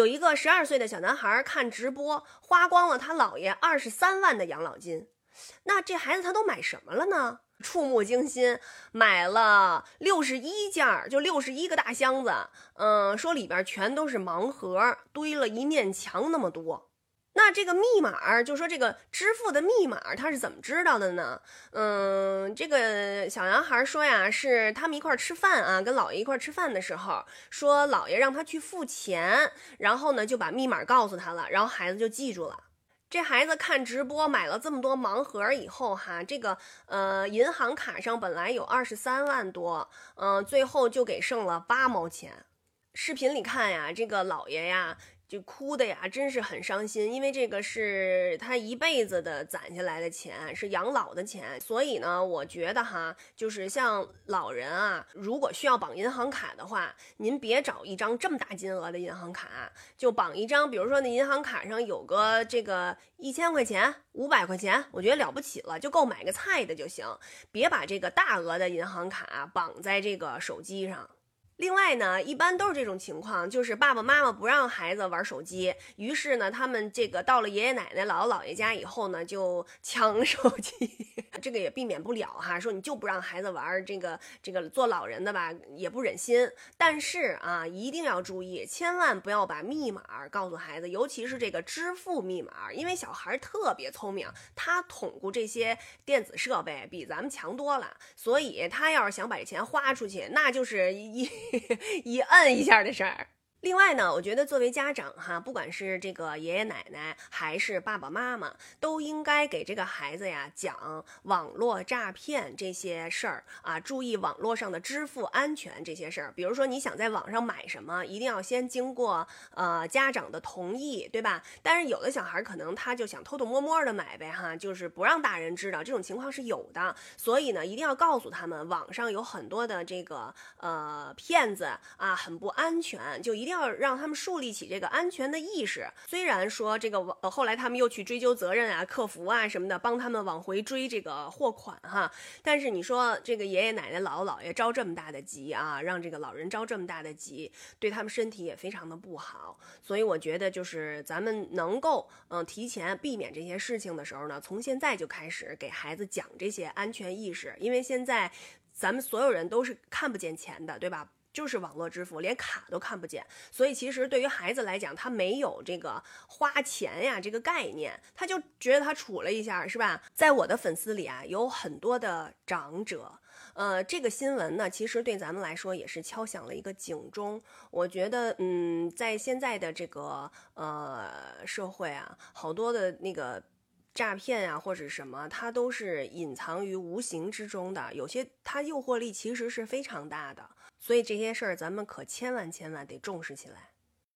有一个十二岁的小男孩看直播，花光了他姥爷二十三万的养老金。那这孩子他都买什么了呢？触目惊心，买了六十一件儿，就六十一个大箱子。嗯，说里边全都是盲盒，堆了一面墙那么多。那这个密码，就说这个支付的密码，他是怎么知道的呢？嗯，这个小男孩说呀，是他们一块吃饭啊，跟姥爷一块吃饭的时候，说姥爷让他去付钱，然后呢就把密码告诉他了，然后孩子就记住了。这孩子看直播买了这么多盲盒以后，哈，这个呃银行卡上本来有二十三万多，嗯，最后就给剩了八毛钱。视频里看呀，这个姥爷呀。就哭的呀，真是很伤心，因为这个是他一辈子的攒下来的钱，是养老的钱，所以呢，我觉得哈，就是像老人啊，如果需要绑银行卡的话，您别找一张这么大金额的银行卡，就绑一张，比如说那银行卡上有个这个一千块钱、五百块钱，我觉得了不起了，就够买个菜的就行，别把这个大额的银行卡绑在这个手机上。另外呢，一般都是这种情况，就是爸爸妈妈不让孩子玩手机，于是呢，他们这个到了爷爷奶奶、姥姥姥爷家以后呢，就抢 手机，这个也避免不了哈。说你就不让孩子玩这个这个做老人的吧，也不忍心。但是啊，一定要注意，千万不要把密码告诉孩子，尤其是这个支付密码，因为小孩特别聪明，他统过这些电子设备比咱们强多了，所以他要是想把这钱花出去，那就是一。一摁一下的声儿。另外呢，我觉得作为家长哈，不管是这个爷爷奶奶还是爸爸妈妈，都应该给这个孩子呀讲网络诈骗这些事儿啊，注意网络上的支付安全这些事儿。比如说你想在网上买什么，一定要先经过呃家长的同意，对吧？但是有的小孩可能他就想偷偷摸摸的买呗哈，就是不让大人知道，这种情况是有的。所以呢，一定要告诉他们，网上有很多的这个呃骗子啊，很不安全，就一定。要让他们树立起这个安全的意识。虽然说这个呃后来他们又去追究责任啊、客服啊什么的，帮他们往回追这个货款哈。但是你说这个爷爷奶奶、姥姥姥爷着这么大的急啊，让这个老人着这么大的急，对他们身体也非常的不好。所以我觉得就是咱们能够嗯提前避免这些事情的时候呢，从现在就开始给孩子讲这些安全意识，因为现在咱们所有人都是看不见钱的，对吧？就是网络支付，连卡都看不见，所以其实对于孩子来讲，他没有这个花钱呀这个概念，他就觉得他杵了一下，是吧？在我的粉丝里啊，有很多的长者，呃，这个新闻呢，其实对咱们来说也是敲响了一个警钟。我觉得，嗯，在现在的这个呃社会啊，好多的那个诈骗啊或者什么，它都是隐藏于无形之中的，有些它诱惑力其实是非常大的。所以这些事儿，咱们可千万千万得重视起来。